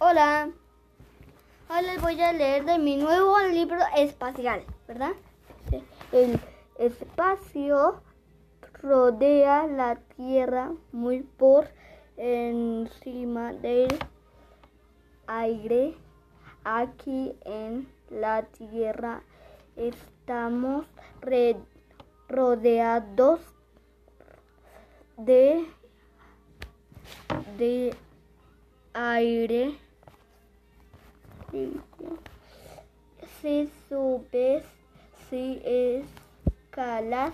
Hola. Ahora les voy a leer de mi nuevo libro espacial, ¿verdad? El espacio rodea la Tierra muy por encima del aire. Aquí en la Tierra estamos rodeados de, de aire. Si subes, si escalas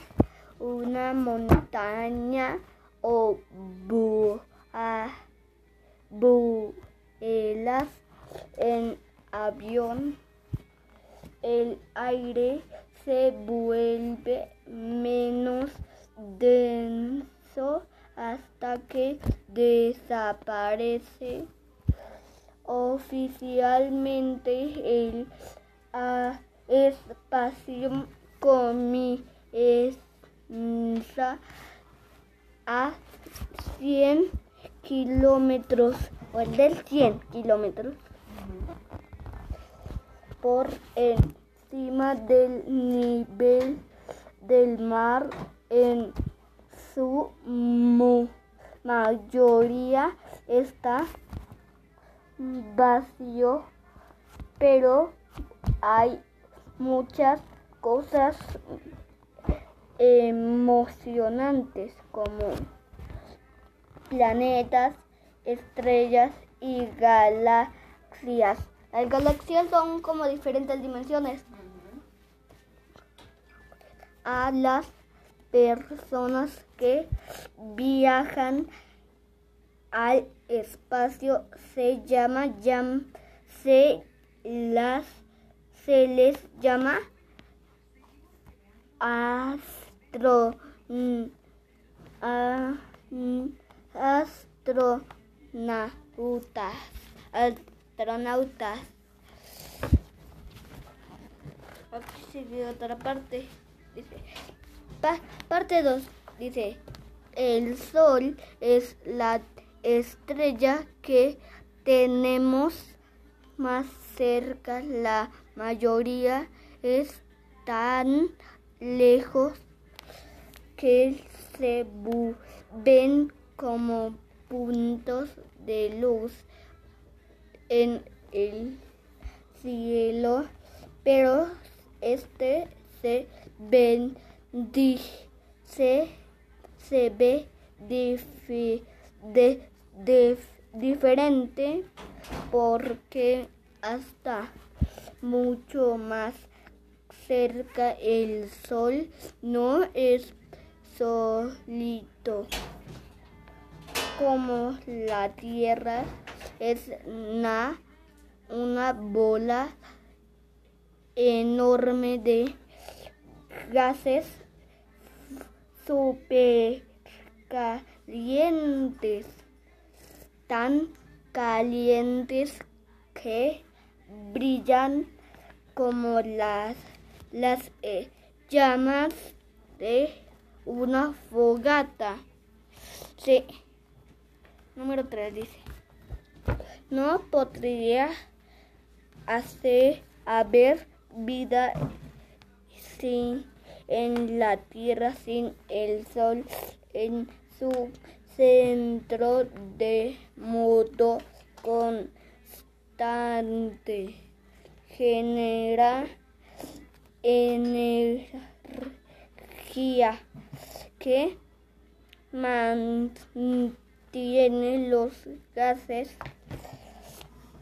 una montaña o vuelas en avión, el aire se vuelve menos denso hasta que desaparece. Oficialmente el espacio comienza a 100 kilómetros o el del 100 kilómetros por encima del nivel del mar en su mayoría está vacío, pero hay muchas cosas emocionantes como planetas, estrellas y galaxias. Las galaxias son como diferentes dimensiones. A las personas que viajan al espacio se llama se las se les llama astro astronautas. Astronautas aquí sigue otra parte dice parte 2 dice el sol es la estrella que tenemos más cerca. La mayoría están lejos que se ven como puntos de luz en el cielo, pero este se ven se, se ve de, diferente porque hasta mucho más cerca el sol no es solito. Como la tierra es una, una bola enorme de gases super calientes tan calientes que brillan como las las eh, llamas de una fogata. Sí. Número 3 dice. No podría hacer haber vida sin en la tierra sin el sol en su centro de modo constante genera energía que mantiene los gases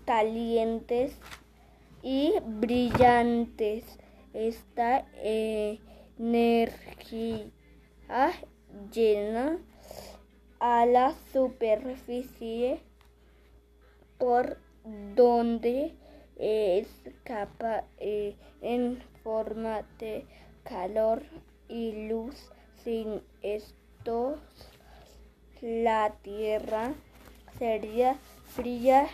calientes y brillantes. Esta energía llena a la superficie por donde escapa eh, en forma de calor y luz. Sin esto, la Tierra sería fría,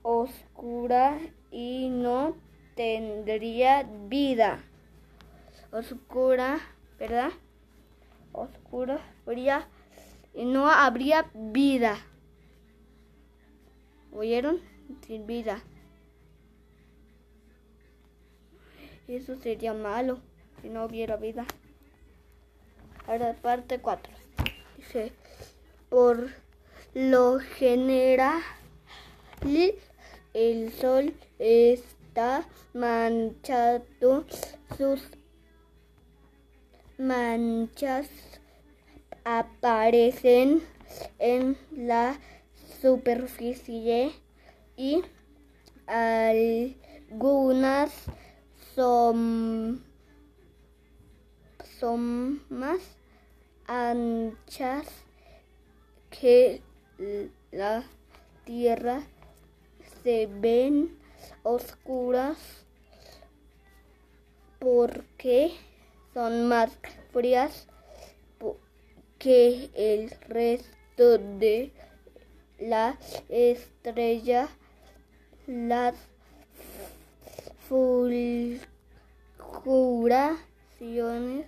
oscura y no tendría vida. Oscura, ¿verdad? Oscura, fría y no habría vida. ¿Oyeron? Sin vida. Eso sería malo si no hubiera vida. Ahora parte 4. Dice, por lo general el sol está manchado, sus manchas aparecen en la superficie y algunas son, son más anchas que la tierra se ven oscuras porque son más frías que el resto de la estrella. Las fulguraciones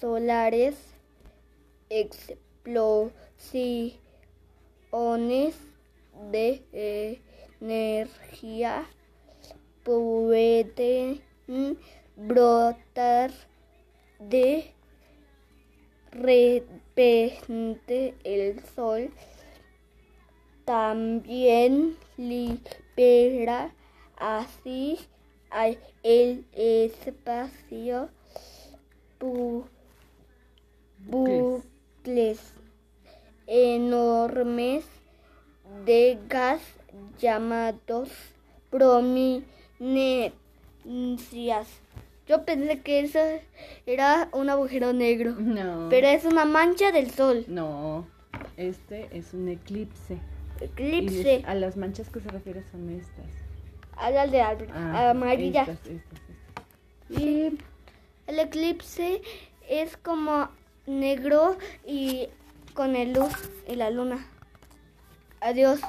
solares explosiones de energía pueden brotar de repente el sol también libera así el espacio bucles enormes de gas llamados prominencias. Yo pensé que eso era un agujero negro. No. Pero es una mancha del sol. No, este es un eclipse. Y Eclipse. a las manchas que se refiere son estas. Habla de al- Ah, amarilla. Estas, estas, estas. Y el eclipse es como negro y con el luz y la luna. Adiós.